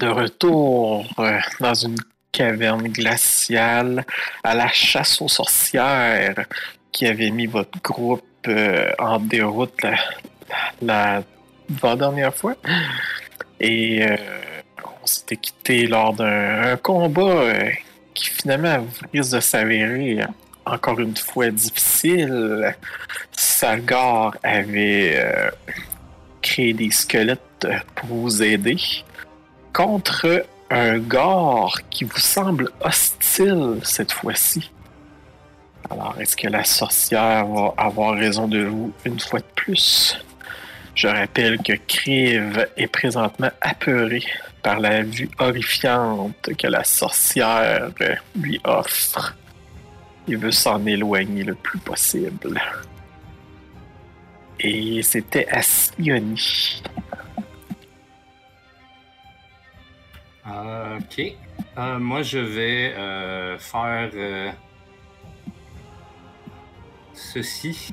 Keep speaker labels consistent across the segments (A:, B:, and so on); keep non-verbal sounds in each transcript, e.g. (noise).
A: de retour euh, dans une caverne glaciale à la chasse aux sorcières qui avait mis votre groupe euh, en déroute la, dernière fois. Et euh, on s'était quitté lors d'un combat qui finalement risque de s'avérer encore une fois difficile. Salgar avait créé des squelettes pour vous aider contre un gore qui vous semble hostile cette fois-ci. Alors, est-ce que la sorcière va avoir raison de vous une fois de plus? Je rappelle que Kriv est présentement apeuré par la vue horrifiante que la sorcière lui offre. Il veut s'en éloigner le plus possible. Et c'était à.
B: Euh, ok. Euh, moi, je vais euh, faire euh, ceci.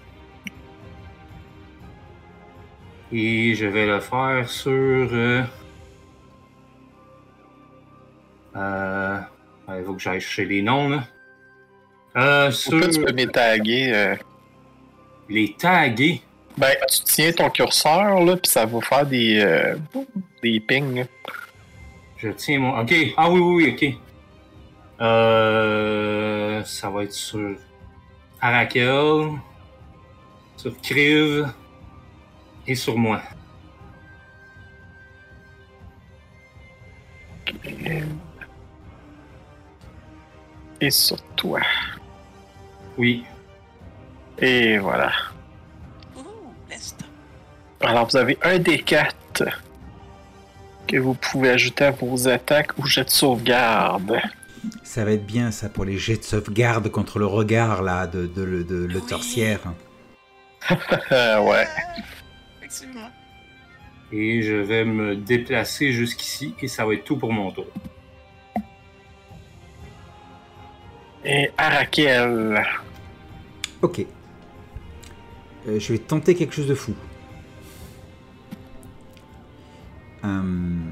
B: Et je vais le faire sur. Il faut que j'aille chercher les noms, là. Sur
A: Pourquoi tu peux m'étaguer? euh,
B: les taguer?
A: Ben, tu tiens ton curseur, là, puis ça va faire des, des pings. là.
B: Je tiens mon. Ok. Ah oui, oui, oui, ok. Euh, ça va être sur Arakel, sur Kriv et sur moi.
A: Et sur toi.
B: Oui.
A: Et voilà.
C: Ouh.
A: Alors, vous avez un des quatre que vous pouvez ajouter à vos attaques ou jets de sauvegarde.
D: Ça va être bien ça pour les jets de sauvegarde contre le regard là de, de, de, de le
C: Oui.
A: Ah (laughs) ouais.
C: Effectivement.
B: Et je vais me déplacer jusqu'ici et ça va être tout pour mon tour.
A: Et Arakel.
D: Ok. Euh, je vais tenter quelque chose de fou. Hum,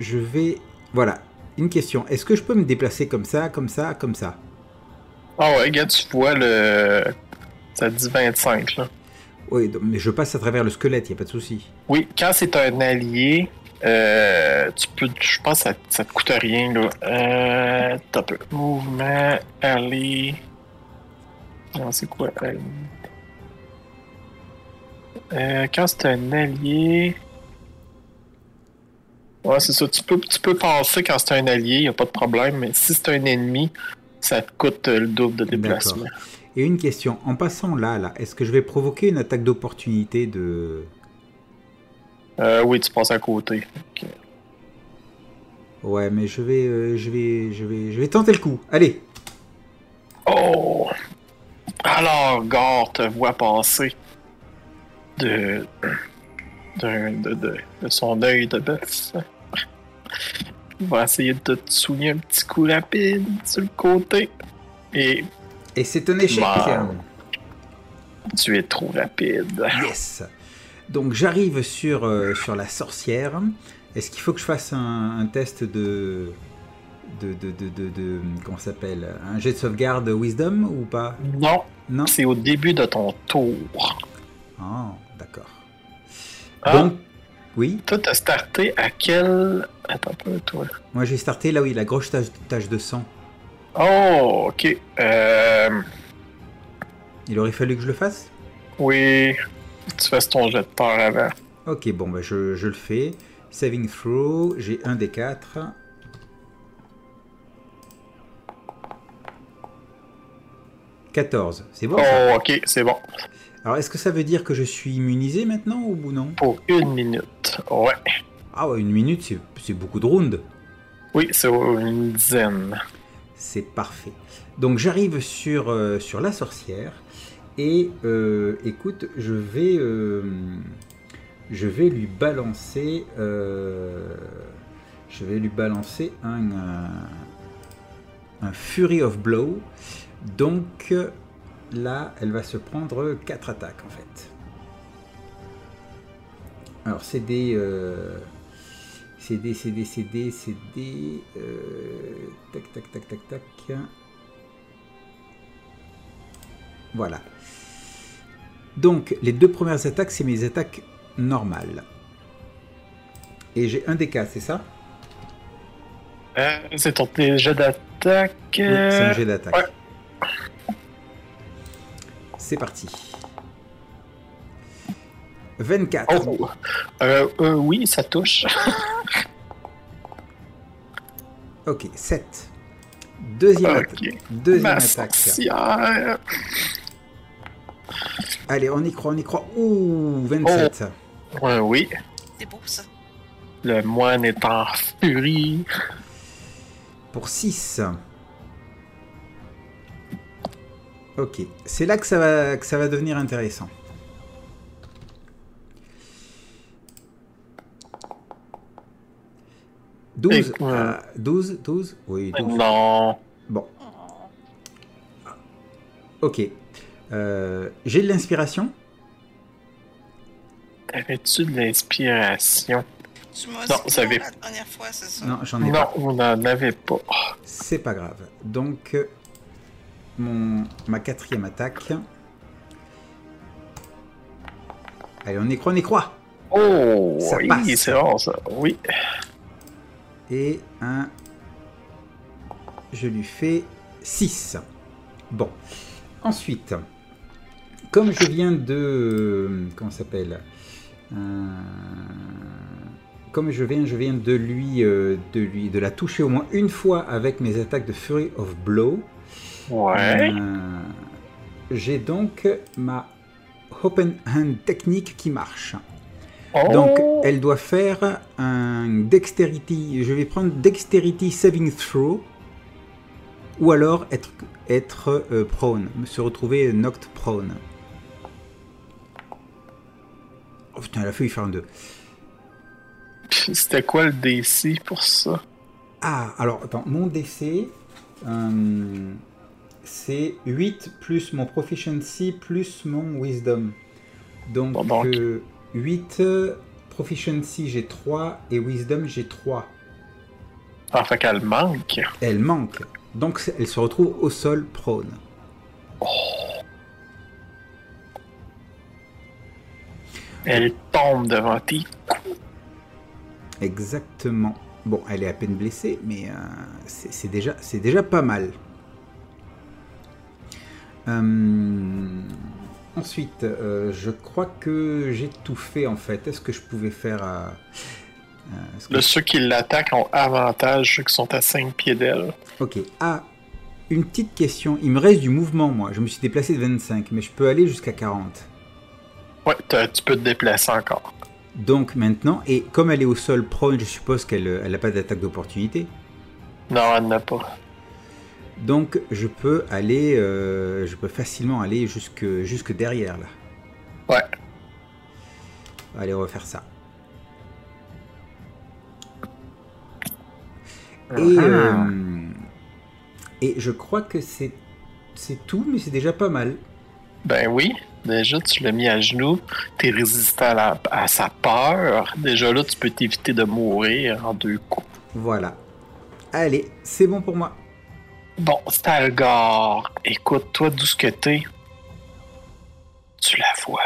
D: je vais... Voilà. Une question. Est-ce que je peux me déplacer comme ça, comme ça, comme ça?
A: Ah ouais, gars, tu vois le. Ça dit 25, là.
D: Oui, mais je passe à travers le squelette, il a pas de souci.
A: Oui, quand c'est un allié, euh, tu peux. Je pense que ça, ça te coûte rien, là. Euh. T'as peu. Mouvement, allié. Non, c'est quoi, allié? Euh, quand c'est un allié. Ouais, c'est ça. Tu peux, tu peux passer quand c'est un allié, y a pas de problème. Mais si c'est un ennemi, ça te coûte euh, le double de déplacement.
D: Et une question. En passant là, là, est-ce que je vais provoquer une attaque d'opportunité de...
A: Euh, oui, tu passes à côté.
D: Ouais, mais je vais, euh, je vais, je vais, je vais tenter le coup. Allez.
A: Oh! Alors, Gore te voit passer de, de, de, de, de son œil de bœuf. Il va essayer de te souiller un petit coup rapide sur le côté. Et
D: Et c'est un échec.
A: Bah. tu es trop rapide.
D: Yes. Donc j'arrive sur, euh, sur la sorcière. Est-ce qu'il faut que je fasse un, un test de... De, de, de, de, comment s'appelle? Un jet de sauvegarde Wisdom ou pas?
A: Non,
D: Non
A: c'est au début de ton tour.
D: Ah, d'accord.
A: Ah.
D: Donc, oui,
A: Toi, t'as starté à quel. Attends un peu, toi.
D: moi j'ai starté là où il y a la grosse tache, tache de sang.
A: Oh, ok. Euh,
D: Il aurait fallu que je le fasse?
A: Oui, tu fasses ton jet de peur avant.
D: Ok, bon, bah, je, je le fais. Saving throw, j'ai un des quatre. « 14, c'est bon ça?
A: Oh, ok, c'est bon.
D: Alors, est-ce que ça veut dire que je suis immunisé maintenant ou non?
A: Pour une minute. Ouais.
D: Ah ouais, une minute, c'est- beaucoup de rounds.
A: Oui, c'est une dizaine.
D: C'est parfait. Donc j'arrive sur, euh, sur la sorcière et euh, écoute, je vais, euh, je vais lui balancer, je vais lui balancer un, un, un Fury of Blow. Donc là, elle va se prendre 4 attaques en fait. Alors c'est des, euh, C'est D, c'est D, c'est euh, tac, tac, tac, tac, tac. Voilà. Donc, les deux premières attaques, c'est mes attaques normales. Et j'ai un DK, c'est ça?
A: Euh, c'est ton jet d'attaque.
D: Oui, c'est un
A: euh,
D: jet d'attaque.
A: ouais.
D: C'est parti. 24.
A: Oh. Euh, euh, oui, ça touche. (laughs)
D: Ok, 7. Deuxième,
A: Ok.
D: atta- Deuxième attaque. Allez, on y croit, on y croit. Ouh, 27.
A: Ouais, oui.
C: C'est beau ça.
A: Le moine est en furie.
D: Pour 6. Ok, c'est là que ça, va, que ça va devenir intéressant. Douze.
A: Et- ouais.
D: ah, 12, 12 Oui, 12.
A: Non.
D: Bon, ok. Euh, J'ai de l'inspiration
A: Avais-tu de l'inspiration?
C: Tu m'as
A: Non, ça
C: non
A: avait-
C: la dernière fois, c'est ça?
D: Non, j'en ai
A: Non,
D: pas.
A: vous n'en avez pas.
D: C'est pas grave. Donc, euh, mon, ma quatrième attaque. Allez, on y croit, on y croit
A: Oh,
D: Ça
A: oui,
D: passe.
A: c'est bon ça. Oui.
D: Et un. Je lui fais 6. Bon. Ensuite, comme je viens de. Comment ça s'appelle Euh, Comme je viens, je viens de lui, euh, de lui, de la toucher au moins une fois avec mes attaques de Fury of Blow.
A: Ouais.
D: Euh, J'ai donc ma Open Hand technique qui marche.
A: Oh.
D: Donc, elle doit faire un Dexterity. Je vais prendre Dexterity Saving Throw. Ou alors être, être euh, prone. Se retrouver knocked prone. Oh putain, elle a failli faire un 2.
A: C'était quoi le DC pour ça?
D: Ah, alors attends, mon DC, euh, c'est 8 plus mon proficiency plus mon wisdom. Donc,
A: Bon, donc.
D: euh, 8, euh, proficiency j'ai 3 et wisdom j'ai 3.
A: Ah, fait qu'elle manque.
D: Elle manque. Donc elle se retrouve au sol prone.
A: Elle tombe devant tes.
D: Exactement. Bon, elle est à peine blessée, mais euh, c'est déjà, c'est déjà pas mal. Euh, ensuite, euh, je crois que j'ai tout fait en fait. Est-ce que je pouvais faire... euh, que
A: ceux qui l'attaquent ont avantage, ceux qui sont à 5 pieds d'elle.
D: Ok. Ah, une petite question. Il me reste du mouvement, moi. Je me suis déplacé de 25, mais je peux aller jusqu'à 40.
A: Ouais, tu peux te déplacer encore.
D: Donc maintenant, et comme elle est au sol prone, je suppose qu'elle n'a pas d'attaque d'opportunité?
A: Non, elle n'a pas.
D: Donc je peux aller, euh, je peux facilement aller jusque, jusque derrière là.
A: Ouais.
D: Allez, on va faire ça. Et,
A: Ah.
D: euh, et je crois que c'est c'est tout, mais c'est déjà pas mal.
A: Ben oui, déjà tu l'as mis à genoux, t'es résistant à, la- à sa peur. Déjà là, tu peux t'éviter de mourir en deux coups.
D: Voilà. Allez, c'est bon pour moi.
A: Bon, Stalgar, écoute, toi d'où ce que t'es, tu la vois.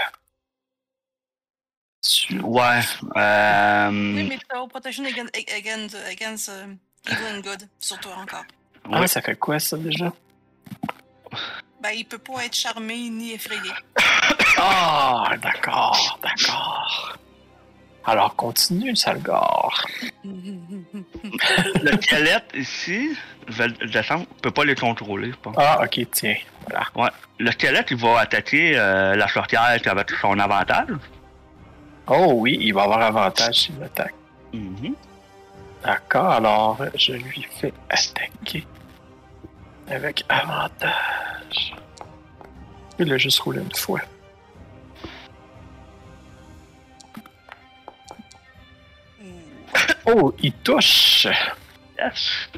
A: Tu...
E: Ouais. Euh,
C: Oui, mais t'as protection against, against, against uh, evil and good sur toi encore.
A: Ah,
E: ouais.
A: ça fait quoi ça déjà?
C: Ben, il peut pas être charmé ni effrayé.
A: Ah, d'accord, d'accord. Alors continue, Salgar.
E: Le squelette ici, le je peux pas les contrôler, je pense.
A: Ah, ok, tiens. Voilà.
E: Le squelette, il va attaquer euh, la sorcière avec son avantage.
A: Oh oui, il va avoir avantage s'il l'attaque.
E: Mhm.
A: D'accord, alors je lui fais attaquer avec avantage. Il a juste roulé une fois. Oh, il touche!
E: Yes.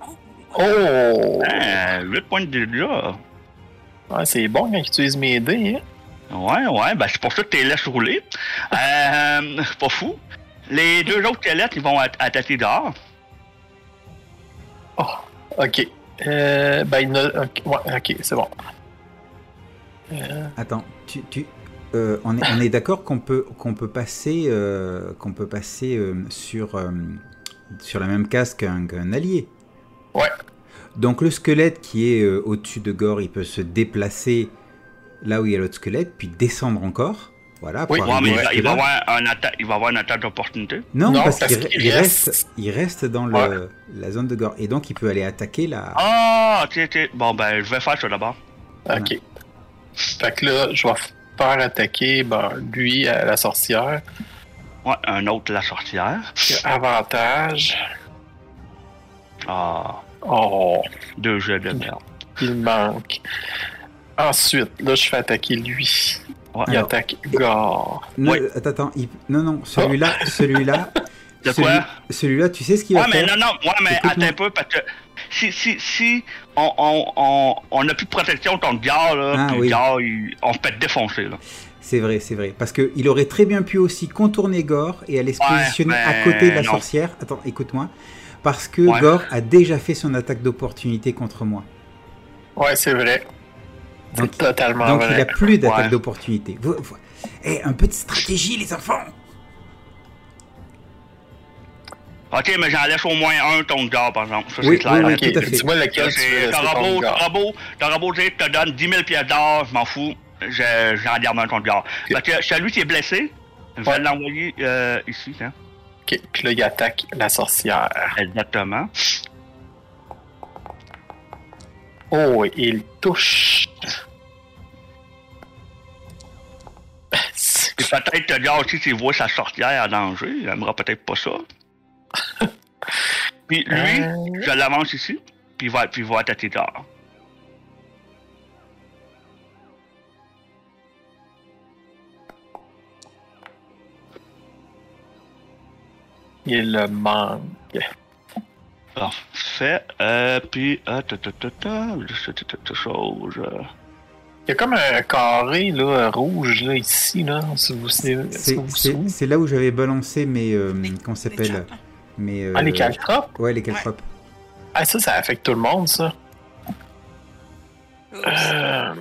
C: Oh,
A: Oh!
E: Euh, 8 points de dégâts.
A: Ouais, c'est bon quand il utilise mes dés, hein?
E: Ouais, ouais, ben c'est pour ça que tu les laisses rouler. Euh, c'est (laughs) pas fou. Les deux autres squelettes, ils vont at- attaquer dehors.
A: Oh, ok. Euh, ben, il y en a- ok, ouais, ok, c'est bon. Euh,
D: Attends, tu, tu, euh, on est, on est d'accord qu'on peut, qu'on peut passer, euh, qu'on peut passer euh, sur, euh, sur la même case qu'un allié.
A: Ouais.
D: Donc le squelette qui est euh, au-dessus de Gore, il peut se déplacer là où il y a l'autre squelette, puis descendre encore. Voilà.
A: Oui,
E: Ouais,
D: arriver
E: mais il va, avoir un atta- il va avoir une attaque d'opportunité.
D: Non,
A: Non,
D: parce,
A: parce
D: qu'il
A: qu'il
D: il
A: reste-
D: reste, il reste dans le,
A: Ouais.
D: la zone de Gore. Et donc il peut aller attaquer la.
E: Ah, ok, ok. Bon, ben, je vais faire ça d'abord.
A: ok. Fait que là, je vais faire attaquer ben, lui, à la sorcière.
E: Ouais, un autre, la sorcière.
A: Avantage.
E: Ah,
A: Oh,
E: deux jets de merde.
A: il manque. Ensuite, là, je fais attaquer lui.
E: Ouais.
A: Il
D: Alors,
A: attaque Gore.
D: Non,
E: Ouais.
D: attends, attends, il- non, non, celui-là, celui-là,
E: De
D: celui-
E: quoi?
D: celui-là, tu sais ce qu'il
E: Ouais,
D: va
E: mais
D: faire?
E: non, non, ouais, mais
D: Écoute-moi.
E: attends un peu, parce que si, si, si on, on, on, on a plus de protection contre Gare, là,
D: Ah,
E: puis
D: oui.
E: Gare, il- on se fait défoncer, là.
D: C'est vrai, c'est vrai. Parce qu'il aurait très bien pu aussi contourner Gore et aller se
E: Ouais,
D: positionner à
E: mais
D: côté de la
E: non.
D: sorcière. Attends, écoute-moi. Parce que
E: Ouais.
D: Gore a déjà fait son attaque d'opportunité contre moi.
A: Ouais, c'est vrai.
D: Donc-
A: C'est totalement
D: Donc il
A: vrai.
D: n'a plus d'attaque
E: Ouais.
D: d'opportunité. Eh, un peu de stratégie, les enfants
E: Ok, mais j'en laisse au moins un contre Gare, par exemple. Ça,
D: Oui,
E: c'est clair.
D: oui, oui,
A: Ok,
D: tout à fait.
A: dis-moi lequel tu
E: T'auras beau, t'auras beau, t'auras beau dire que je te donne 10 000 pièces d'or, je m'en fous. Je- J'en garde un contre Gare. Parce que celui qui est blessé, je vais
A: Ouais.
E: l'envoyer euh, ici, hein.
A: Ok, puis là, il attaque la sorcière.
E: Exactement.
A: Oh, il touche.
E: Puis peut-être que Gare aussi, s'il voit sa sorcière en danger, il aimera peut-être pas ça. (laughs) puis lui,
A: euh.
E: je l'avance ici, puis il va, puis il va attaquer.
A: Il le manque.
E: Parfait. Euh, puis, ah, ta, ta, ta, ta, chose. Euh.
A: Il y a comme un carré là, rouge là, ici, là. Si vous.
D: C'est là où j'avais balancé mes. Euh,
C: Qu'on
D: s'appelle euh,
A: Ah, les caltropes?
D: Ouais, les caltropes.
A: Ah, ça, ça affecte tout le monde, ça. Euh...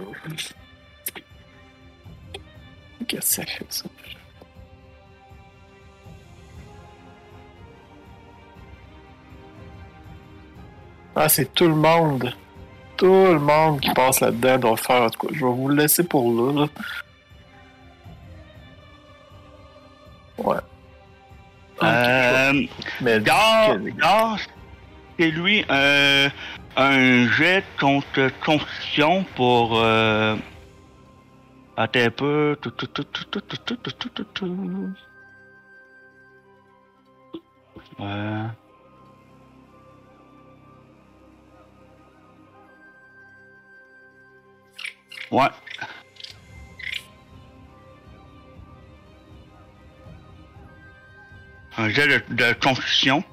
A: Qu'est-ce que ça fait, ça? Ah, c'est tout le monde. Tout le monde qui passe là-dedans doit faire. En tout cas, je vais vous le laisser pour là. là. Ouais.
E: Euh, Gare, Gare, c'est lui un, un jet contre constitution pour. Euh... Attends un peu. Tout, Un jet de, de constitution.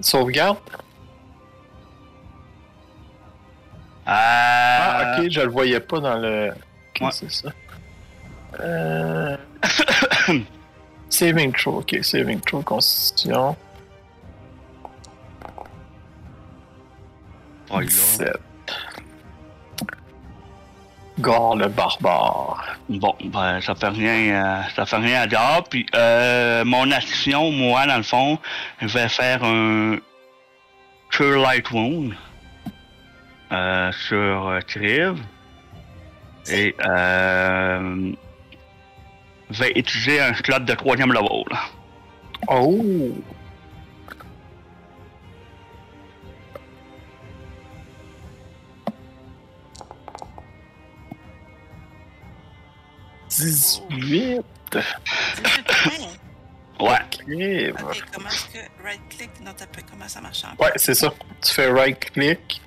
A: Sauvegarde?
E: Ah,
A: Ah, ok, je le voyais pas dans le. Ok,
E: Ouais.
A: c'est ça. Euh... (coughs) saving throw, ok, saving throw, constitution.
E: Oh, il a-
A: 17. Gore le barbare.
E: Bon, ben, ça fait rien, euh, ça fait rien à dire. Puis, euh, mon action, moi, dans le fond, je vais faire un Cure Light Wound euh, sur euh, Triv. Et, euh, je vais utiliser un slot de troisième level.
A: Oh! Dix-huit.
E: Ouais.
A: Crève.
C: Ok, comment est-ce que right click non t'as pas comment ça marche encore?
A: Ouais, c'est ça. Tu fais right click,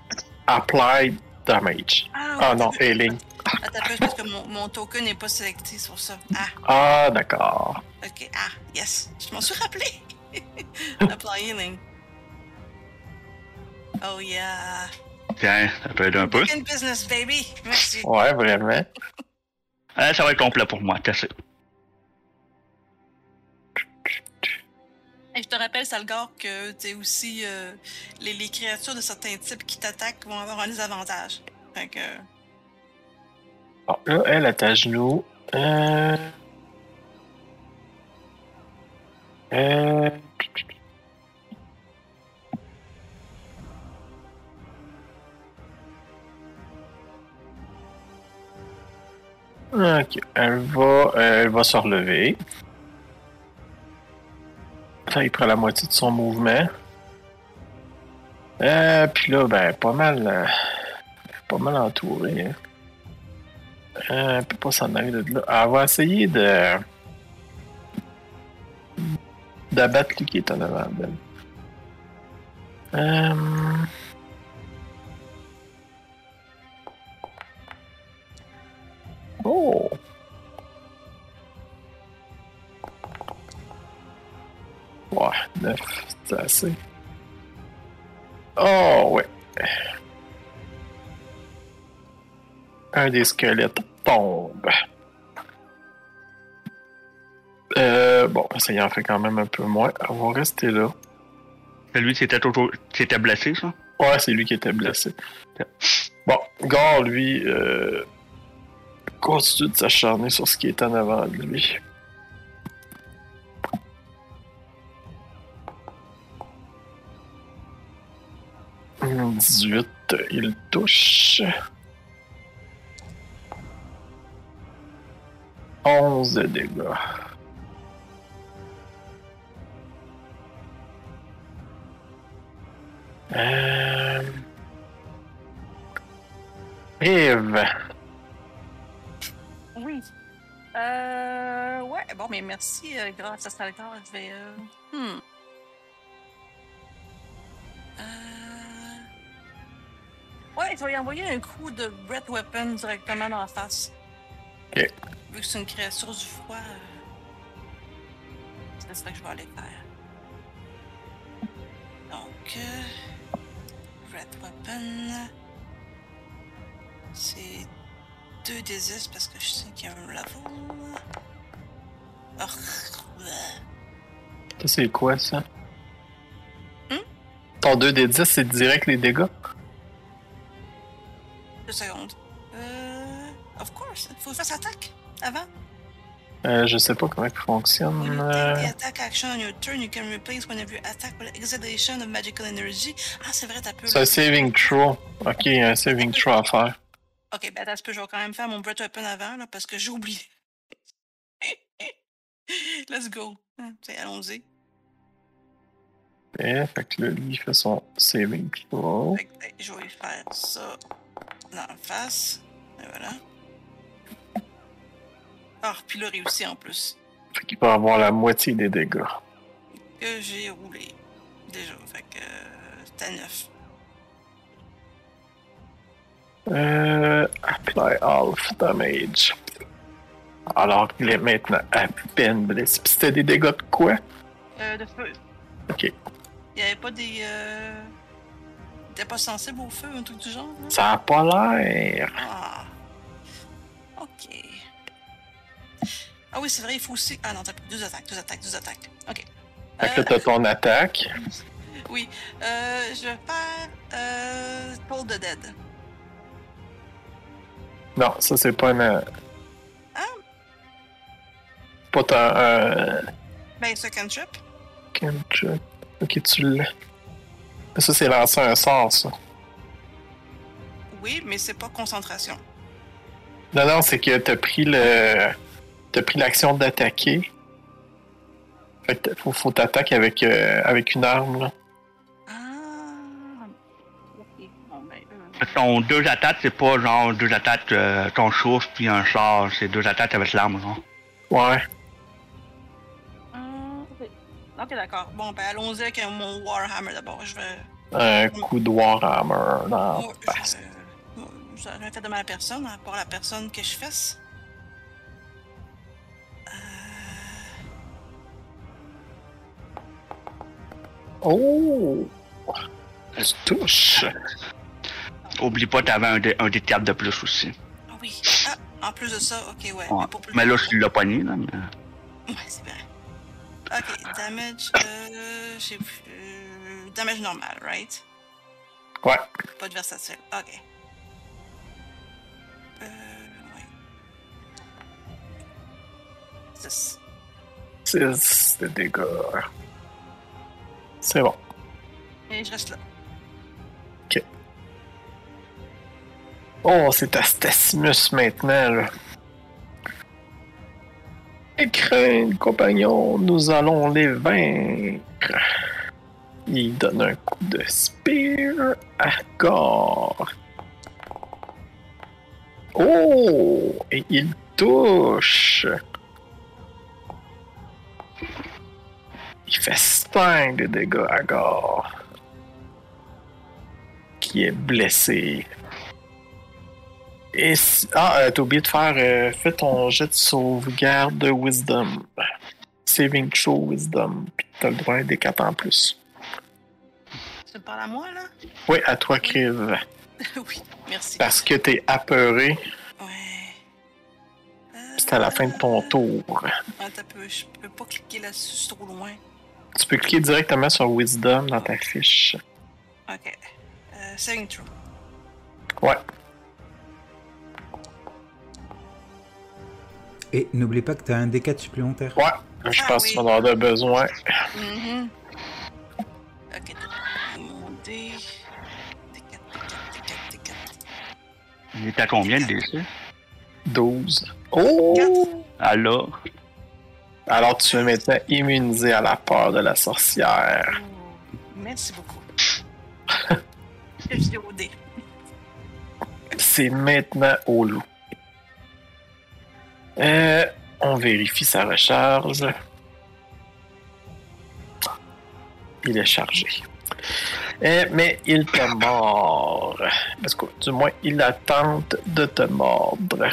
A: apply damage. Ah non, healing.
C: Attends peu, parce que mon, mon token n'est pas sélecté sur ça. Ah,
A: Ah, d'accord.
C: ok. Ah, yes. Je m'en suis rappelé. (laughs) Apply healing. Oh yeah.
E: Tiens, ça peut aider un peu.
C: Business, baby. Merci.
A: Ouais, vraiment. (laughs)
E: Euh, ça va être complet pour moi, t'as
C: Et je te rappelle, Salgar, que t'es aussi euh, les, les créatures de certains types qui t'attaquent vont avoir un désavantage. Fait que.
A: Bon, là, elle est à genoux. Euh... Euh... elle va, euh, elle va se relever. Ça, il prend la moitié de son mouvement. Euh, puis là, ben, pas mal, euh, pas mal entouré. Hein. Elle peut pas s'en aller de là. Elle va essayer de. d'abattre lui qui est en avant d'elle. Oh, ouais. Un des squelettes tombe. Euh, bon, ça y en fait quand même un peu moins. On va rester là.
E: C'est lui qui était, auto- qui était blessé, ça?
A: Ouais, c'est lui qui était blessé. Bon, Gore, lui, euh, continue de s'acharner sur ce qui est en avant de lui. Il touche. 11 de dégâts. Euh... Eve.
C: Oui. Euh. Ouais, bon, mais merci, euh, grâce à Salgar, je vais. Euh... Hmm. Euh... Ouais, je vais lui envoyer un coup de Breath Weapon directement dans la face.
A: Ok.
C: Vu que c'est une créature du froid, euh... c'est ça que je vais aller faire. Donc, euh... Breath Weapon. C'est 2 des 10 parce que je sais qu'il y a un level. Oh,
A: Ça, c'est quoi, ça?
C: Hmm?
A: Ton 2 des 10, c'est direct les dégâts?
C: Deux secondes. Euh. Of course, il faut que je fasse attaque avant.
A: Euh, je sais pas comment il fonctionne.
C: you
A: euh,
C: take the attack action on your turn, you can replace one of your attack with exhalation of magical energy. Ah, c'est vrai, t'as peu.
A: C'est un saving throw. Ok, un saving throw à faire.
C: Ok, ben attends, je vais quand même faire mon Breath Weapon avant, là, parce que j'ai oublié. (laughs) Let's go. Hein, t'sais, Allons-y.
A: Et, fait que là, lui, il fait son saving throw.
C: Fait que, ben, je vais faire ça dans la face. Et voilà. Ah, puis là, réussi en plus.
A: Fait qu'il va avoir la moitié des dégâts.
C: Que j'ai roulé. Déjà. Fait que. euh, C'était 9.
A: Euh, apply half damage. Alors qu'il est maintenant à peine blessé. Puis c'était des dégâts de quoi?
C: Euh, de feu.
A: Ok.
C: Il y avait pas des. Euh... T'es pas sensible au feu, un truc du genre?
A: Ça a pas l'air.
C: Ah. Ok. Ah oui, c'est vrai, il faut aussi. Ah non, t'as plus deux attaques, deux attaques, deux attaques. Ok.
A: Fait que là, t'as ton attaque. (laughs)
C: oui. Euh, je vais faire. Euh. Toll the Dead.
A: Non, ça, c'est pas une.
C: Ah.
A: Pas ton. Euh...
C: Ben, second trip.
A: cantrip. Ok, tu l'as. Ça, c'est lancer un sort, ça.
C: Oui, mais c'est pas concentration.
A: Non, non, c'est que t'as pris le. T'as pris l'action d'attaquer. Fait que faut, faut t'attaquer avec, euh, avec une arme, là.
C: Ah.
E: Ton deux attaques, c'est pas genre deux attaques, euh, ton souffle puis un char, c'est deux attaques avec l'arme, genre.
A: Ouais.
C: Ah, ok. Ok, d'accord. Bon, ben, allons-y avec mon Warhammer d'abord. Je vais.
A: Un coup de Warhammer dans
C: Moi,
A: la face.
C: je... Ça n'a fait de mal à personne, à part la personne que je fesse. Euh...
A: Oh! Elle se touche.
E: Oublie pas, t'avais un, dé, un dé de plus aussi.
C: Ah oui. Ah, En plus de ça, ok, ouais.
E: Ouais.
C: pas plus
E: Mais là,
C: de-
E: tu l'as pogné, là. mais-
C: Ouais, c'est vrai. Ok, damage. Euh, j'ai plus. euh, damage normal, right?
A: Ouais.
C: Pas de versatile. Ok. Euh, ouais. 6.
A: 6 de dégâts. C'est bon.
C: Et je reste là.
A: Oh, c'est à Stacimus maintenant, là. Écrin, compagnon, nous allons les vaincre. Il donne un coup de spear à Gore. Oh! Et il touche. Il fait 5 de dégâts à Gore. Qui est blessé. Et si- Ah, euh, t'as oublié de faire. euh, fais ton jet de sauvegarde de Wisdom. Saving throw Wisdom. Puis t'as le droit à des 4 en plus.
C: Tu me parles à moi, là?
A: Oui, à toi, Kriv. (laughs)
C: oui, merci.
A: Parce que t'es apeuré.
C: Ouais. Euh,
A: C'est à la fin de ton tour.
C: Attends je peux pas cliquer là-dessus, c'est trop loin.
A: Tu peux cliquer directement sur Wisdom dans ta fiche.
C: Ok. Euh, saving throw.
A: Ouais.
D: Et n'oublie pas que tu as un D4 supplémentaire.
A: Ouais. Je
C: Ah
A: pense
C: oui.
A: que tu vas en avoir besoin.
C: Mhm. Ok, mon dé. D4, D4, D4, D4.
E: Il est à combien le DC?
A: 12. Oh!
E: Alors,
A: Alors tu es maintenant immunisé à la peur de la sorcière.
C: Oh, Merci beaucoup. (laughs) Je suis au.
A: C'est maintenant au loup. Euh, on vérifie sa recharge. Il est chargé. Euh, mais il te mord. Parce que, du moins, il a tente de te mordre.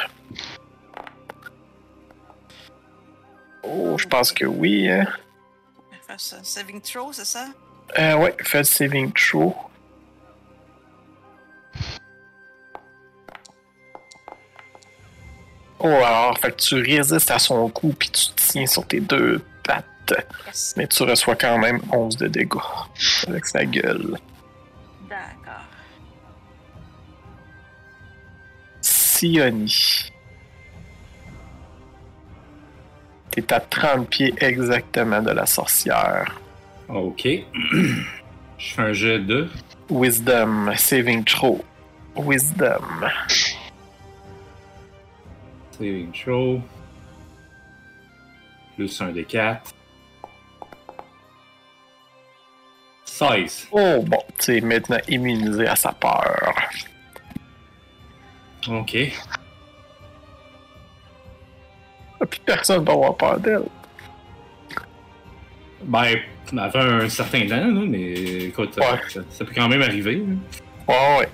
A: Oh, je pense que oui. Hein?
C: Saving throw, c'est ça?
A: Euh, ouais, fais saving throw. Oh, alors, fait que tu résistes à son coup puis tu tiens sur tes deux pattes.
C: Yes.
A: Mais tu reçois quand même 11 de dégâts avec sa gueule.
C: D'accord.
A: Sioni. T'es à 30 pieds exactement de la sorcière.
B: Ok. (clears throat) Je fais un jet de.
A: Wisdom, saving throw. Wisdom.
B: Saving throw. Plus un des 4. 16.
A: Oh, bon, tu es maintenant immunisé à sa peur.
B: Ok.
A: Ah, Puis personne va avoir peur d'elle.
B: Ben, ça fait un certain temps, là, mais écoute,
A: Ouais.
B: ça, ça peut quand même arriver. là.
A: Ouais, ouais.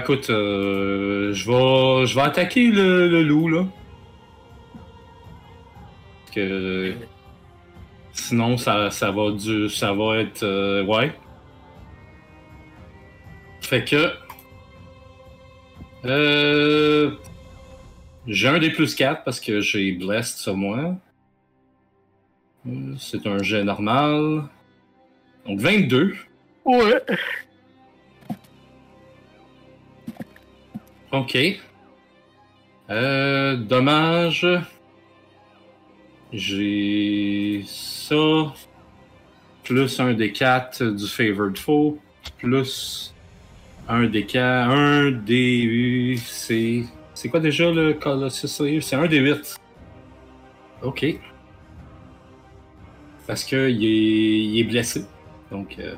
B: Écoute, euh, je vais, je vais attaquer le, loup là. Que sinon ça, ça va du, ça va être, euh, ouais. Fait que, euh, j'ai un des plus 4 parce que j'ai Blessed sur moi. Euh, C'est un jet normal. Donc 22.
A: Ouais.
B: Ok. Euh, dommage. J'ai ça. Plus un des 4 du Favored Foe. Plus un des 4. Un des. C'est. C'est quoi déjà le Colossus? C'est un des 8. Ok. Parce que il est, il est blessé. Donc. euh,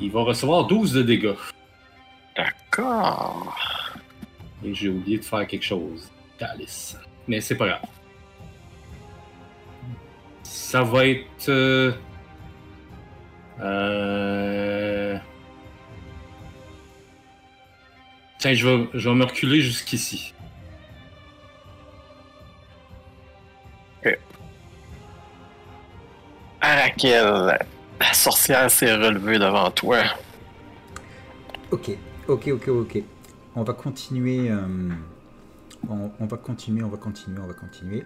B: il va recevoir 12 de dégâts. Et j'ai oublié de faire quelque chose. Alice. Mais c'est pas grave. Ça va être. Euh, euh, tiens, je vais, je vais me reculer jusqu'ici.
A: Ok. Arakel, la sorcière s'est relevée devant toi.
D: Ok ok, ok, ok. On va continuer. euh, on, on va continuer, on va continuer, on va continuer.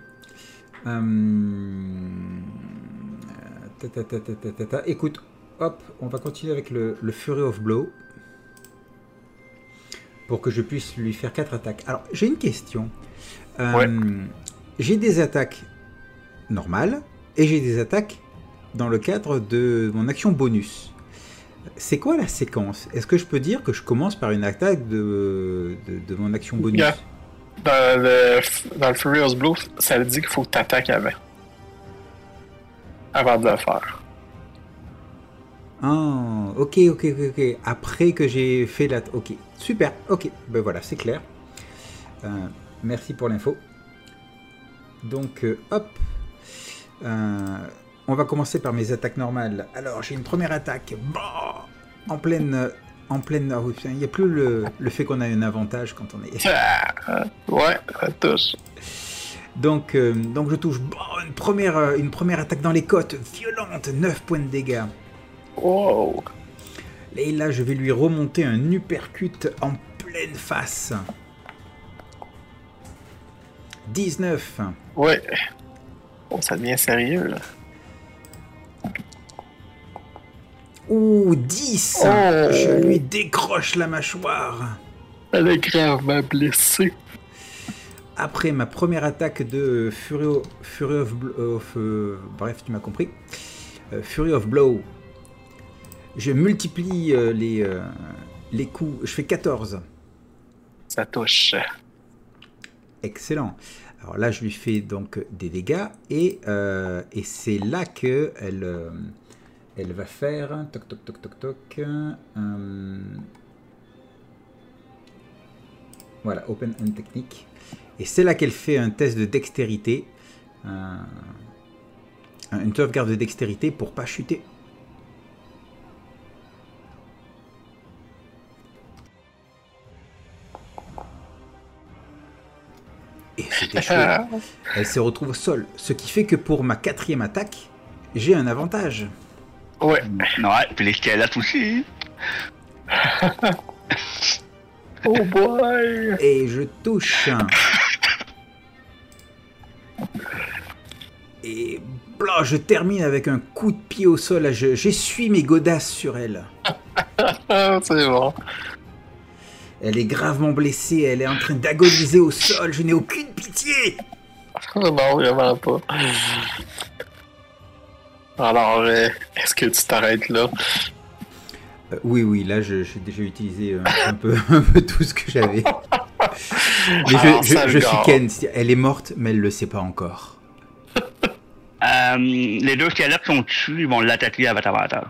D: Euh, ta, ta, ta. Écoute, hop, on va continuer avec le, le Fury of Blow. Pour que je puisse lui faire 4 attaques. Alors, j'ai une question. Euh,
A: Ouais.
D: J'ai des attaques normales et j'ai des attaques dans le cadre de mon action bonus. C'est quoi la séquence? Est-ce que je peux dire que je commence par une attaque de, de, de mon action bonus?
A: Yeah. Dans le, dans le Furious Blue, ça dit qu'il faut que tu attaques avant. Avant de le faire.
D: Ah, ok, ok, ok, ok. Après que j'ai fait la... Ok, super, ok. Ben voilà, c'est clair. Euh, merci pour l'info. Donc, euh, hop. Euh, on va commencer par mes attaques normales. Alors, j'ai une première attaque. Bah, en pleine... En pleine... ah oui, Il n'y a plus le, le fait qu'on a un avantage quand on est...
A: Ah, ouais, ça touche.
D: Donc, euh, donc je touche bah, une, première, euh, une première attaque dans les côtes, violente, 9 points de dégâts.
A: Wow.
D: Et là, je vais lui remonter un uppercut en pleine face. 19.
A: Ouais. Bon, ça devient sérieux, là.
D: Ouh, 10.
A: Oh.
D: Je lui décroche la mâchoire.
A: Elle est gravement blessée.
D: Après ma première attaque de Fury, Fury of, Bl- of, euh, bref, tu m'as compris. Euh, Fury of Blow. Je multiplie euh, les, euh, les coups. Je fais 14.
A: Ça touche.
D: Excellent. Alors là, je lui fais donc des dégâts et, euh, et c'est là que elle, euh, elle va faire toc toc toc toc toc. euh, voilà, open hand technique. Et c'est là qu'elle fait un test de dextérité, euh, une sauvegarde de dextérité pour pas chuter. Et c'était chaud. (laughs) Elle se retrouve au sol, ce qui fait que pour ma quatrième attaque, j'ai un avantage.
A: Ouais.
E: Ouais, puis les squelettes aussi. (laughs)
A: Oh boy.
D: Et je touche. Et blah, je termine avec un coup de pied au sol. Je- J'essuie mes godasses sur elle. (laughs)
A: C'est bon.
D: Elle est gravement blessée, elle est en train d'agoniser au sol. Je n'ai aucune pitié. (laughs)
A: Non, vraiment pas. Alors, euh, est-ce que tu t'arrêtes là?
D: Euh, oui, oui, là je- j'ai déjà utilisé euh, un, peu, (laughs) un peu tout ce que j'avais. (laughs) Mais
A: Alors,
D: je, suis. Ken, elle est morte, mais elle le sait pas encore. (laughs)
E: Euh, les deux squelettes sont dessus, ils vont l'attaquer avec avantage.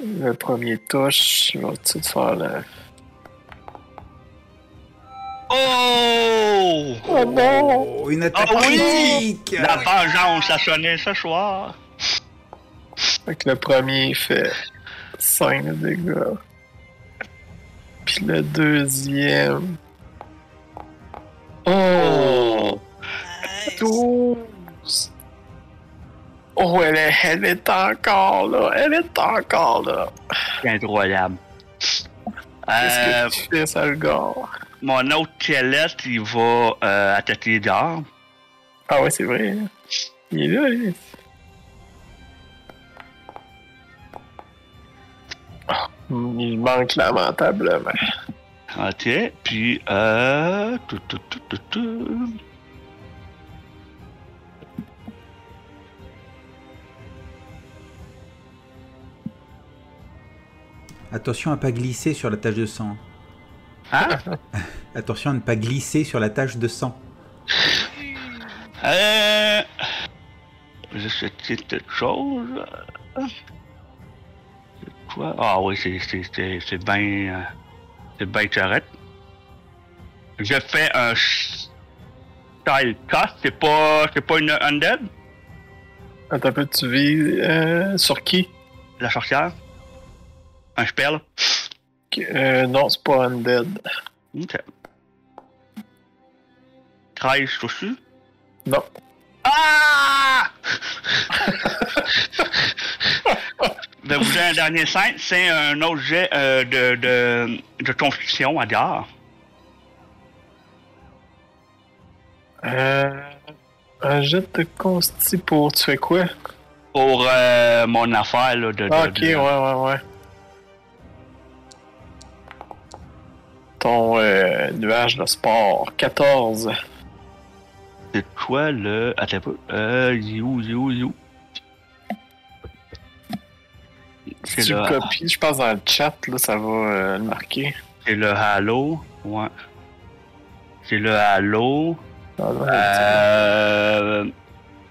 A: Le premier touche, vas-tu te faire le.
E: Oh!
A: Oh non!
D: Oh, une attaque
E: Ah oui! La vengeance a sonné ce soir.
A: Fait que le premier fait 5 de dégâts. Puis le deuxième. Oh!
C: Nice.
A: 12! Oh, elle est, elle est encore là! Elle est encore là!
E: C'est incroyable.
A: Qu'est-ce
E: Euh,
A: que tu fais, Salgar?
E: Mon autre il va euh, attaquer dehors.
A: Ah ouais, c'est vrai. Il est là, il. Il manque lamentablement.
E: Ok, puis euh... tout, tout, tout, tout, tout.
D: Attention à pas glisser sur la tache de sang.
E: Hein?
D: Attention à ne pas glisser sur la tache de sang.
E: Euh... Je sais quelque chose. C'est quoi? Ah oui, c'est, c'est, c'est, c'est bien... euh, C'est bien correct. Je fais un... Style cast, c'est pas... C'est pas une undead,
A: Attends un peu, tu vis euh, sur qui?
E: la sorcière? Un spell?
A: Euh, non, c'est pas Undead.
E: Ok. 13 dessus.
A: Non.
E: Ah! Je vais (laughs) vous un dernier 5. C'est un autre jet euh, de, de, de constitution à gare.
A: Euh, un jet de consti pour. Tu fais quoi?
E: Pour euh, mon affaire là, de, de-
A: Ah, ok,
E: de-
A: ouais, ouais, ouais. Ton euh, nuage de sport, 14.
E: C'est quoi le. Attends un peu. Euh, où? C'est
A: Tu
E: le,
A: copies, je pense, dans le chat, là, ça va euh, le marquer.
E: c'est le Halo. Ouais. C'est le Halo.
A: Ah,
E: Euh.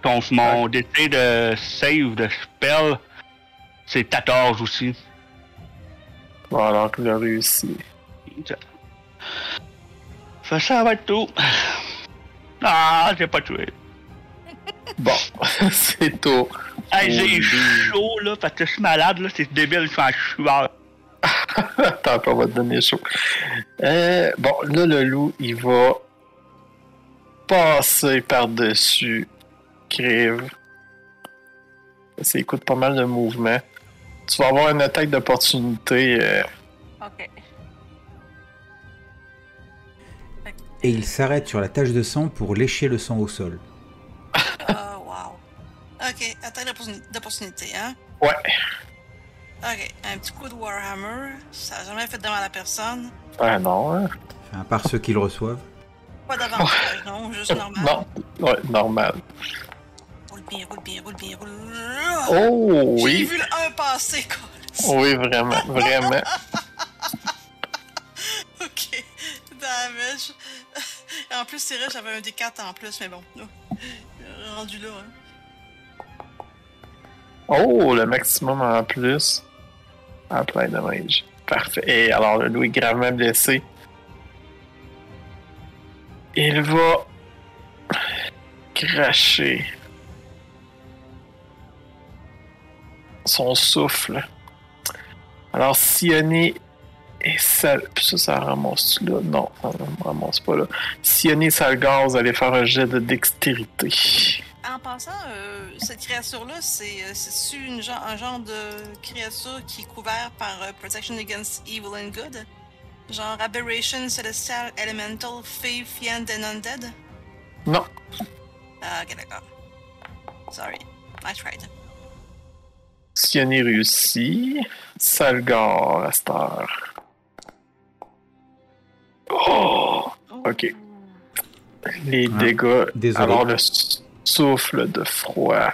E: Ton, mon DT de save de spell, c'est 14 aussi.
A: Alors qu'il a réussi.
E: Ça, ça va être tout. Ah, j'ai pas tué.
A: Bon, (laughs) c'est tout.
E: Hey, j'ai
A: Oui.
E: chaud là, parce que je suis malade là, c'est débile, je suis en sueur. (laughs)
A: Attends, on va te donner chaud. Euh, bon, là, le loup, il va passer par-dessus Crève. Ça écoute pas mal de mouvements. Tu vas avoir une attaque d'opportunité. euh,
C: Ok.
D: Et il s'arrête sur la tache de sang pour lécher le sang au sol.
C: Ah, wow. Ok, attaque d'opportuni- d'opportunité, hein?
A: Ouais.
C: Ok, un petit coup de Warhammer. Ça n'a jamais fait de mal à la personne.
A: Ah non, hein?
D: Enfin, à part ceux qui le reçoivent.
C: Pas d'avantage, non, juste normal.
A: Non, ouais, normal.
C: Roule bien, roule bien, roule bien, roule.
A: Oh,
C: J'ai
A: oui.
C: vu le 1 passer, quoi.
A: Oui, vraiment, vraiment. (laughs)
C: Ok, damage. En plus, c'est vrai, j'avais un D4 en plus, mais bon, rendu là, hein.
A: Oh, le maximum en plus. En plein dommage. Parfait. Et alors, le loup est gravement blessé. Il va cracher son souffle. Alors, Sionné et. Puis ça, ça ramasse là? Non, ça ne ramasse pas là. Sionné et Salgaz allez faire un jet de dextérité.
C: En passant, euh, cette créature-là, c'est euh, c'est-tu une un genre de créature qui est couvert par euh, Protection Against Evil and Good? Genre Aberration, Celestial, Elemental, Fey, Fiend and Undead?
A: Non.
C: Ah, ok, d'accord. Sorry. I tried.
A: Sionné réussi. Salgar à cette heure. Oh! Ok. Les
D: Ah,
A: dégâts.
D: désolé.
A: Alors, le souffle de froid.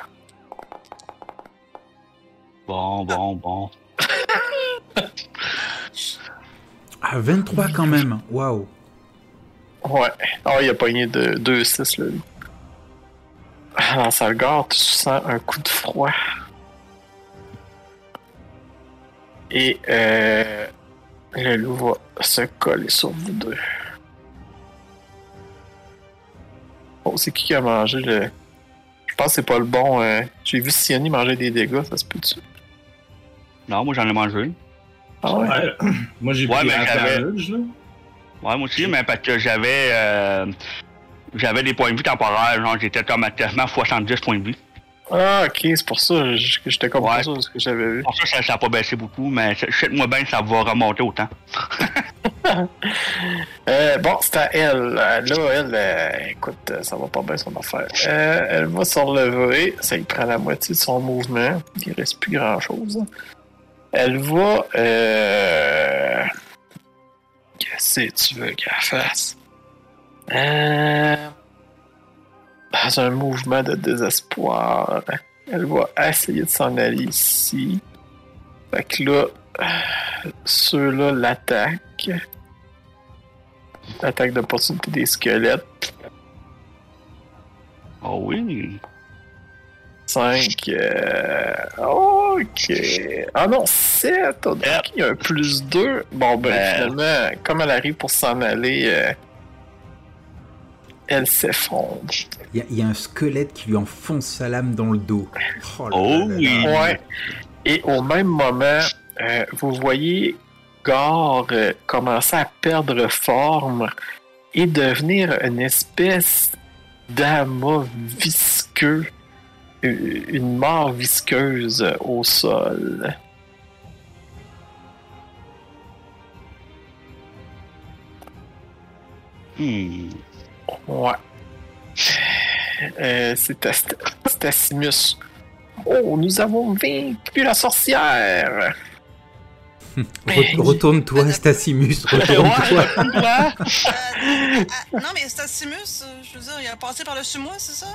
E: Bon, bon, bon. (laughs)
D: Ah, 23 quand même. Waouh.
A: Ouais. Ah, il a pogné de 2-6, là. Alors, Salgar, tu sens un coup de froid. Et euh, le loup va se coller sur vous deux. Oh, c'est qui qui a mangé le. Je pense que c'est pas le bon. euh, J'ai vu Siani manger des dégâts, ça se peut-tu?
E: Non, moi j'en ai mangé.
A: Ah ouais?
B: Ouais. (clears throat) Moi, j'ai
E: Ouais,
B: pris
E: mais j'avais-
B: là.
E: Ouais, moi aussi, mais parce que j'avais. euh, j'avais des points de vie temporaires, genre j'étais automatiquement 70 points de vie.
A: Ah, ok, c'est pour ça que que j'étais comme
E: Ouais.
A: de ce que j'avais vu.
E: Pour ça, ça, ça a pas baissé beaucoup, mais sais-moi bien ça va remonter autant. (laughs)
A: Euh, bon, c'est à elle. Euh, Là, elle, euh, écoute, euh, ça va pas bien son affaire. Euh, elle va se relever. Ça lui prend la moitié de son mouvement. Il reste plus grand chose. Elle va. Qu'est-ce que tu veux qu'elle fasse? Euh... Dans un mouvement de désespoir, elle va essayer de s'en aller ici. Fait que là, euh, ceux-là l'attaquent. Attaque d'opportunité des squelettes.
E: Oh oui.
A: 5. ok. Ah non, 7. Donc, il y a un plus 2. Bon, ben,
E: Ben.
A: finalement, comme elle arrive pour s'en aller, euh, elle s'effondre.
D: Il y, a- il y a un squelette qui lui enfonce sa lame dans le dos. Oh, là
E: Oh oui.
D: là.
A: Ouais. Et au même moment, euh, vous voyez Gore euh, commencer à perdre forme et devenir une espèce d'amas visqueux, une mort visqueuse au sol.
E: Hmm.
A: Ouais. Euh, c'est Stacimus. Oh, nous avons vaincu la sorcière! (laughs)
D: Re- Retourne-toi, Stacimus,
E: Ouais,
D: retourne-toi.
E: toi.
C: Euh, non, mais Stacimus, euh, je veux dire, il a passé par-dessus moi, c'est ça?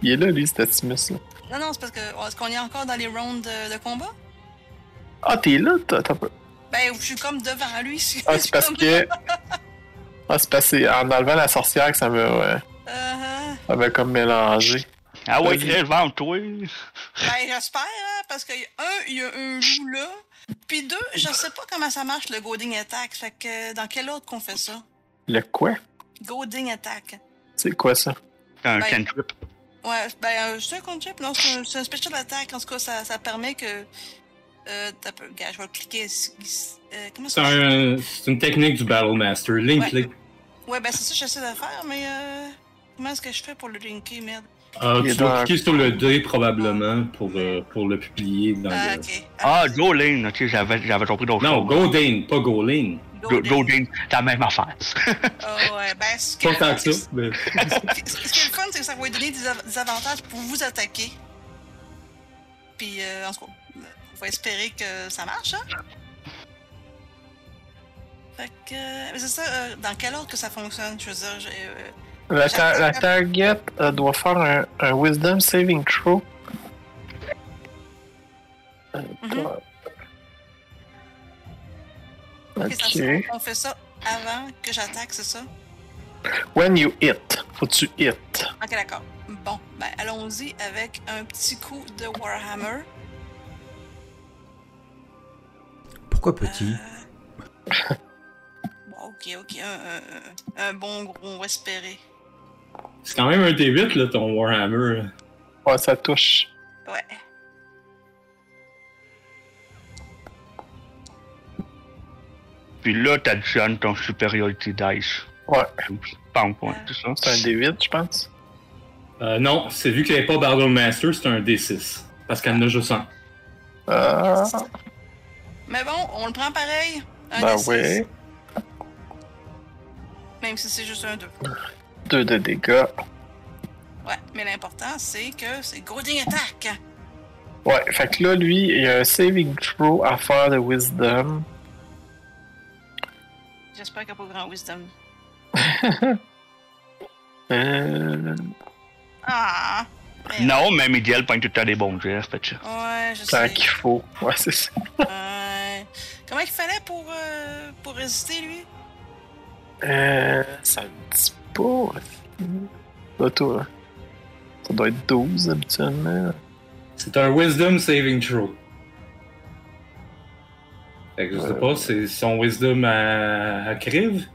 A: Il est là, lui, Stacimus. là.
C: Non, non, c'est parce que. Est-ce qu'on est encore dans les rounds de, de combat?
A: Ah, t'es là? T'as, t'as pas-
C: Ben, je suis comme devant lui. (laughs) je-
A: Ah, c'est parce
C: comme-
A: que. Ah, c'est parce que c'est en enlevant la sorcière que ça m'a, ouais, ça m'a comme mélangé.
E: Ah ouais,
A: Vas-y.
E: très vent, toi.
C: Ben, j'espère, hein, parce que, un, il y a un loup là. Puis deux, je sais pas comment ça marche le Goading Attack. Fait que, dans quel ordre qu'on fait ça?
A: Le quoi?
C: Goading Attack.
A: C'est quoi ça?
E: Un
C: Ben-
E: cantrip.
C: Ouais, ben, euh, c'est un concept, non, c'est un, un special attack. En tout cas, ça, ça permet que. Je vais cliquer. Euh, comment
B: C'est
C: ça
B: un- c'est une technique du Battle Master. Link,
C: Ouais.
B: link.
C: Ouais, ben, c'est ça que j'essaie de faire, mais euh, comment est-ce que je fais pour le linker, merde?
A: Il
B: tu
A: est
B: dois cliquer sur le D probablement pour, euh, pour le publier dans
C: Ah,
B: le...
C: ok.
E: Ah, Go Lane, ok, j'avais, j'avais compris d'autres
B: Non,
E: choses.
B: Godane, pas Goling.
E: Go, Go Lane, c'est la même affaire. (laughs)
C: Ah, ouais, ben, ce qui
B: Pas
C: est le
B: tant
C: fun,
B: que ça.
C: c'est-
B: mais- (laughs)
C: Ce qui est le fun, c'est que ça va lui donner des, av- des avantages pour vous attaquer. Puis, euh, en tout cas, va espérer que ça marche, hein? Fait que. euh, mais c'est ça, euh, dans quel ordre que ça fonctionne? Je veux dire, j'ai, euh,
A: La, ta- la target euh, doit faire un, un Wisdom Saving Throw.
C: Mhm. ça, on fait ça avant que j'attaque, c'est ça?
A: When you hit, faut que tu hit.
C: Ok, d'accord. Bon, ben, allons-y avec un petit coup de Warhammer.
D: Pourquoi petit? (laughs)
C: Bon, ok, ok, un, un- un bon gros, on va espérer.
B: C'est quand même un D8, là, ton Warhammer.
A: Ouais, ça touche.
C: Ouais.
E: Puis là, t'additionnes ton superiority dice.
A: Ouais,
E: Pas un point, c'est ça?
A: c'est un D8, je pense.
B: Euh, non, c'est vu qu'elle n'est pas Battle Master, c'est un D6. Parce qu'elle en a juste un.
A: Ah,
C: Mais bon, on le prend pareil. Un
A: ben oui.
C: Même si c'est juste un 2.
A: 2 de dégâts.
C: Ouais, mais l'important, c'est que c'est Goading Attack.
A: Ouais, fait que là, lui, il y a un saving throw à faire de Wisdom.
C: J'espère qu'il n'y a pas grand wisdom. (laughs)
A: Euh,
C: Ah! Mais-
E: Non, mais Midiel pointe tout à des bons jets, fait que-
C: Ouais, je
A: tant
C: sais.
A: qu'il faut. Ouais, c'est ça.
C: Ouais. Comment il fallait pour, euh, pour résister, lui?
A: Euh, ça me dit pas. Là, toi. Ça doit être 12 habituellement.
B: C'est un Wisdom Saving Throw. Fait que je sais pas, c'est son Wisdom à, à Crive?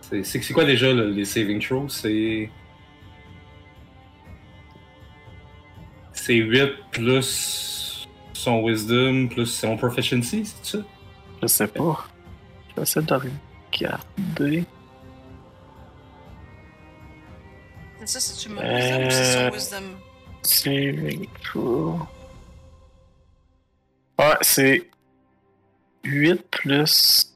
B: C'est quoi déjà les Saving Throws? C'est. C'est 8 plus son Wisdom plus son Proficiency, c'est ça?
A: Je sais pas. J'essaie de regarder.
C: C'est ça, c'est-tu mon
A: Euh.
C: wisdom ou c'est son wisdom?
A: Saving throw. Ouais, c'est 8 plus.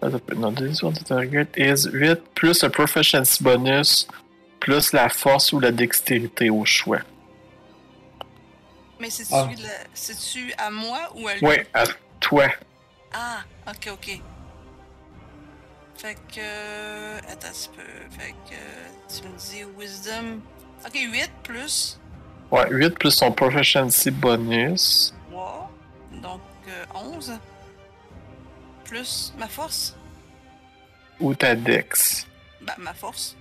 A: Ah, peut- Non, the target is 8 plus un proficiency bonus plus la force ou la dextérité au choix.
C: Mais c'est-tu
B: Ah.
C: la- à moi ou à lui?
A: Ouais, à toi.
C: Ah, ok, ok. Fait que. Attends un petit peu. Fait que. Tu me dis Wisdom. Ok, 8 plus
A: Ouais, 8 plus son proficiency bonus.
C: 3. Donc euh, 11. Plus ma force.
A: Ou ta dex.
C: Bah, ma force.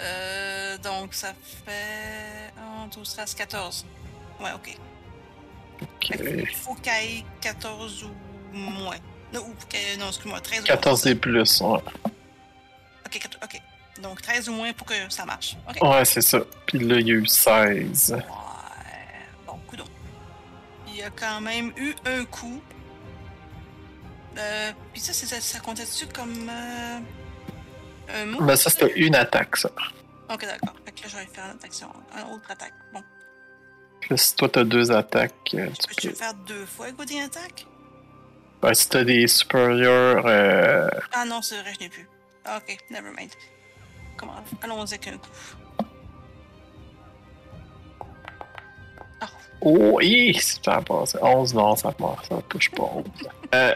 C: Euh, donc ça fait. 1, 12, 13, 14. Ouais, ok.
A: Ok.
C: Fait que faut, qu'il y ait 14 ou moins. Non, ou y non excuse-moi, 13 ou
A: 14
C: moins.
A: et plus, ouais.
C: Ok, 14 ok. Donc 13 ou moins pour que ça marche.
A: Ouais, c'est ça. Puis là, il y a eu 16.
C: Ouais. Bon, coudon. Puis, a quand même eu un coup. Euh, puis ça, ça, ça comptait-tu comme euh, un mot?
A: Ben, ça, c'était une attaque, ça.
C: Ok, d'accord. Fait que là, je vais faire une autre action, une autre attaque. Bon,
A: Là, si toi, t'as deux attaques, euh, tu peux...
C: faire deux fois, Gooding Attack?
A: Ben, si t'as des supérieurs... Euh...
C: Ah non, c'est vrai, je n'ai plus. Ah, Ok, never mind. Comment? Allons-y avec un coup.
A: Oh, hi, ça a passé. 11, non, ça, ça touche pas.
E: Euh,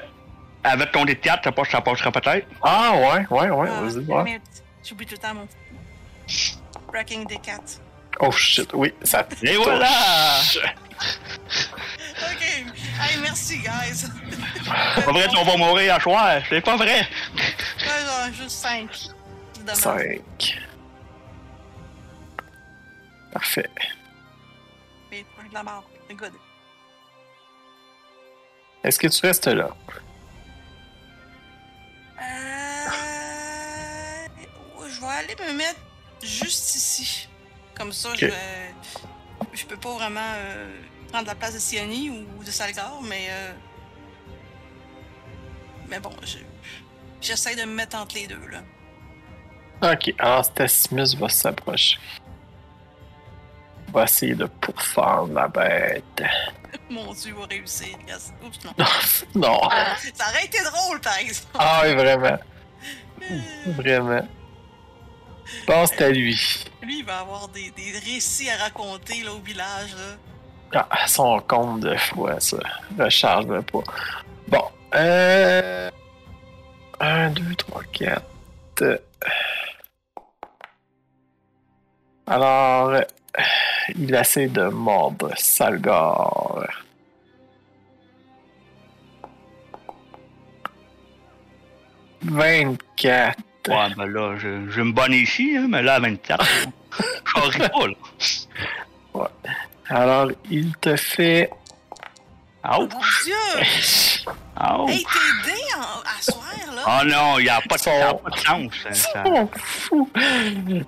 E: avec ton D4, ça, passe- ça passera peut-être.
A: Ah, ouais, ouais, ouais,
C: Ah,
A: vas-y, ouais.
C: J'oublie tout le temps mon. Breaking des 4.
A: Oh, shit, oui, ça
E: Et voilà!
C: Ok, hey, merci, guys.
E: C'est pas vrai qu'on va mourir à soir. C'est pas vrai.
C: Ouais, genre, juste 5. Dommage.
A: 5. Parfait.
C: Mais de la mort. C'est good.
A: Est-ce que tu restes là?
C: Je vais aller me mettre juste ici. Comme ça, je. Je peux pas vraiment euh, prendre la place de Sioni ou de Salgar, mais... euh, Mais bon, je... j'essaie de me mettre entre les deux, là.
A: Ok, alors va s'approcher. Va essayer de pourfendre la bête. (laughs)
C: Mon dieu, il va réussir. Oups, non.
A: non!
C: Ça aurait été drôle, par exemple.
A: Ah oui, vraiment. Vraiment. Pense à lui.
C: Lui, il va avoir des, des récits à raconter là, au village. Là.
A: Ah, son compte de fois, ça. Recharge-le pas. Bon. Euh... 1, 2, 3, 4. Alors, il essaie de mordre Salgar. Vingt-quatre.
E: Ouais, ben là, je, je me bonne ici, hein, mais là, à 24, je ris (laughs) pas, là.
A: Alors, il te fait.
C: Oh
E: Ouch,
C: mon dieu!
E: ouch.
C: Hey, t'es aidé en- à soir, là?
E: Oh non, il n'y a pas de,
A: Son-
E: y a pas de chance. hein, ça.
A: Oh, fou!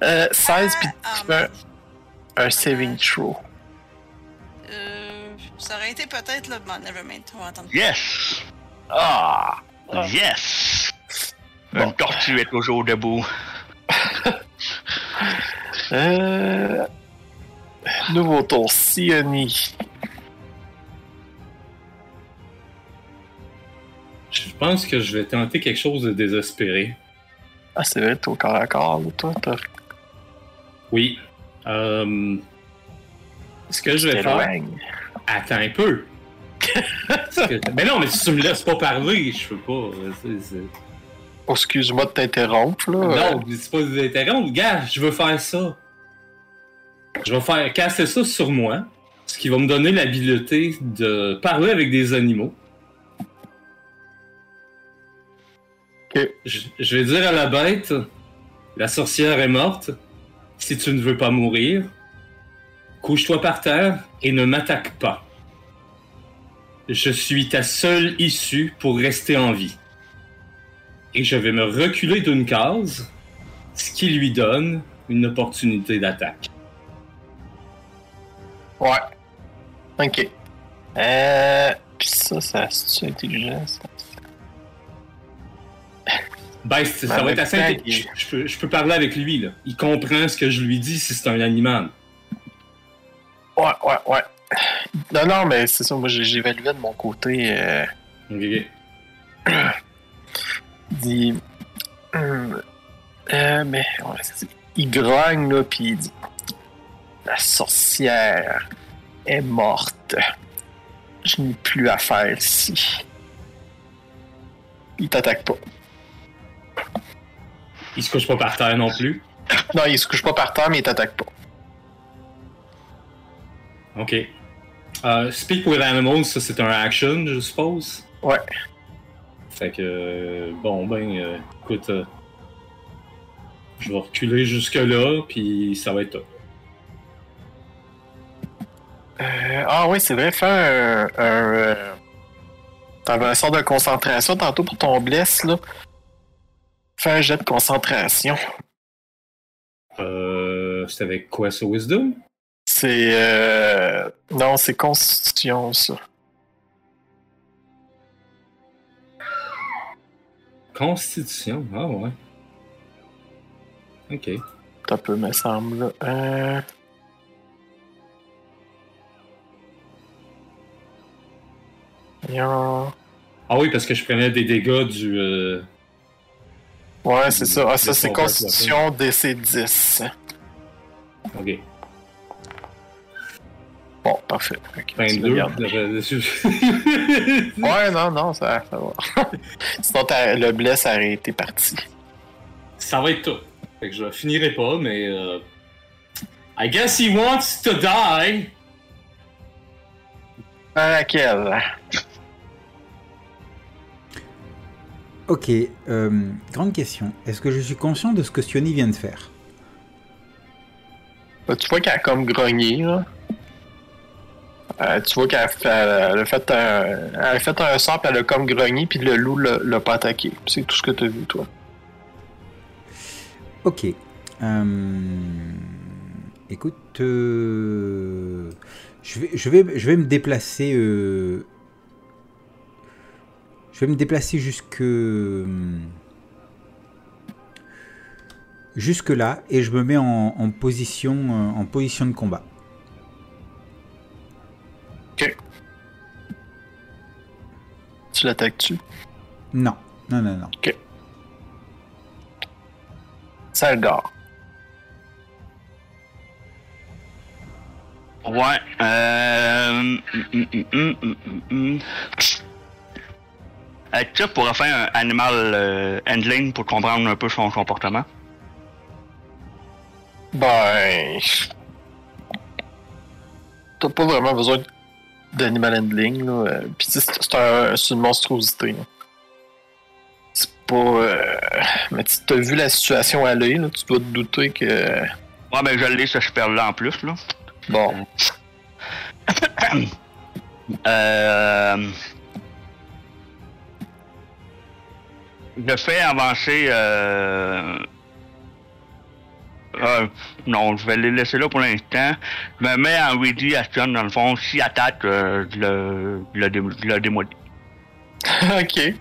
A: Euh, 16, puis
C: Ah,
A: tu fais un saving throw.
C: Euh, ça aurait été peut-être le. Bon, nevermind. On va attendre.
E: Yes!
A: Ah! Ah.
E: Yes!
A: Bon.
E: Une tortue est toujours debout. (laughs)
A: Euh... Nouveau tour, Sioni?
B: Je pense que je vais tenter quelque chose de désespéré.
A: Ah, c'est vrai, t'es au corps à corps, toi. T'as...
B: Oui. Euh, ce que je vais faire. Attends un peu. (laughs) Que- Mais non, mais si tu me laisses pas parler, je peux pas. c'est- c'est-
A: excuse-moi de t'interrompre, là.
B: Non, c'est pas des interrompre. Gars, je veux faire ça. Je vais faire casser ça sur moi, ce qui va me donner l'habileté de parler avec des animaux.
A: Ok.
B: Je, je vais dire à la bête, la sorcière est morte. Si tu ne veux pas mourir, couche-toi par terre et ne m'attaque pas. Je suis ta seule issue pour rester en vie. Et je vais me reculer d'une case, ce qui lui donne une opportunité d'attaque.
A: Ouais. Ok. Euh. Pis ça, ça c'est intelligent, ça.
B: Ben, ça
A: Ben,
B: va être assez inté-
A: qu'il-
B: je, je peux, je peux parler avec lui, là. Il comprend ce que je lui dis si c'est un animal.
A: Ouais, ouais, ouais. Non, non, mais c'est ça, moi j'évaluais de mon côté. Euh,
B: Ok. (clears throat)
A: dit. Hum, euh, mais. ouais, il grogne, là, pis il dit. La sorcière est morte. Je n'ai plus à faire ici. Il t'attaque pas.
B: Il se couche pas par terre non plus?
A: Non, il se couche pas par terre, mais il t'attaque pas.
B: Ok. Euh, speak with animals, ça c'est un action, je suppose?
A: Ouais.
B: Fait que, euh, bon, ben, euh, écoute, euh, je vais reculer jusque-là, puis ça va être top.
A: Euh, ah oui, c'est vrai, fais un. un euh, T'avais un sort de concentration tantôt pour ton bless, là. Fais un jet de concentration.
B: Euh, c'est avec quoi, ça, Wisdom?
A: C'est. Euh... Non, c'est Constitution, ça.
B: Constitution. Ah ouais. Ok.
A: Ça peut, me semble. Euh...
B: Ah oui, parce que je prenais des dégâts du. euh,
A: Ouais, c'est ça. Ah, ça, c'est Constitution DC 10.
B: Ok.
A: Bon, parfait. Ok, tu
B: 22.
A: le gardes. Ouais, non, non, ça, ça va. (laughs) Sinon, le bless aurait été parti.
B: Ça va être tout. Fait que je finirai pas, mais. euh, I guess he wants to die.
A: À laquelle?
D: Ok, euh, grande question. Est-ce que je suis conscient de ce que Sioni vient de faire?
A: Bah, tu vois qu'elle a comme grogné, là. Euh, tu vois qu'elle a fait, un, elle a fait un sort, elle a comme grogné, puis le loup l'a pas attaqué. C'est tout ce que t'as vu, toi.
D: Ok. Euh, écoute, euh, je, vais, je, vais, je vais me déplacer. je vais me déplacer jusque. Jusque là et je me mets en, position, en position de combat.
A: Tu l'attaques-tu?
D: Non, non, non, non.
A: Ça le gare.
E: Ouais. Euh... hum, hum, hum, hum, hum, hum, hum. Euh, tu pourrais faire un animal euh, handling pour comprendre un peu son comportement.
A: Ben. T'as pas vraiment besoin d'animal handling, là. euh, sais, c'est un- une monstruosité, là. C'est pas. euh, Mais tu t'as vu la situation l'œil, là. Tu dois te douter que.
E: Ouais, ben je l'ai ce super-là en plus, là.
A: Bon. (coughs)
E: Euh... Je fais avancer. Euh... euh, non, je vais les laisser là pour l'instant. Je me mets en ready action dans le fond. Si attaque, euh, je le, je le, dé- je le démolis. (laughs)
A: ok.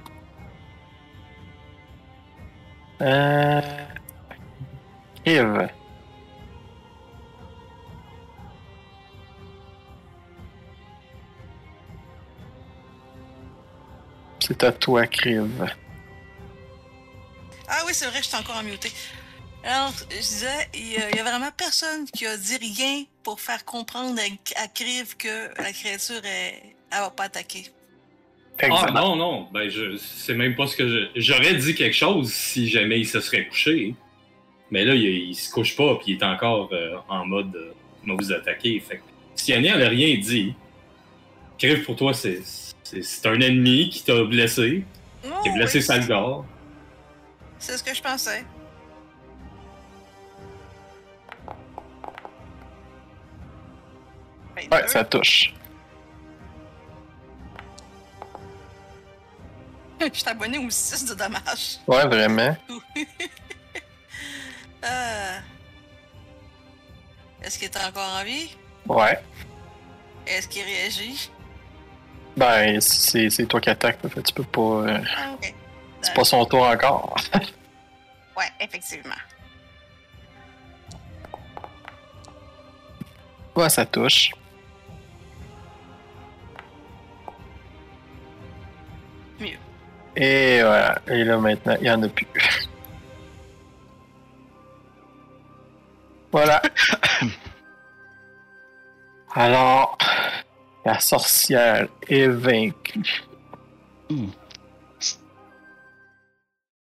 A: Euh. Eve. C'est à toi, Kriv.
C: Ah oui, c'est vrai, j'étais encore en muté. Alors, je disais, il y, a, il y a vraiment personne qui a dit rien pour faire comprendre à, à Kriv que la créature, est, elle va pas attaquer.
B: Ah non, non, ben je c'est même pas ce que je. J'aurais dit quelque chose si jamais il se serait couché. Mais là, il, il se couche pas, puis il est encore euh, en mode euh, on va vous attaquer. Fait que si Annie n'a rien dit, Crève pour toi, c'est c'est c'est un ennemi qui t'a blessé,
C: Oh,
B: qui a blessé
C: oui,
B: Salgar.
C: C'est ce que je pensais.
A: Ouais, ça touche. (laughs)
C: Je suis abonné aux 6 de dommages.
A: Ouais, vraiment. (laughs)
C: Euh... Est-ce qu'il est encore en vie?
A: Ouais.
C: Est-ce qu'il réagit?
A: Ben, c'est toi qui attaques, là, fait tu peux pas. euh,
C: Ah.
A: C'est pas son tour encore. (laughs)
C: Ouais, effectivement.
A: Ouais, ça touche. Et voilà. Et là, maintenant, il y en a plus. voilà. Alors, la sorcière est vaincue.
E: Hmm.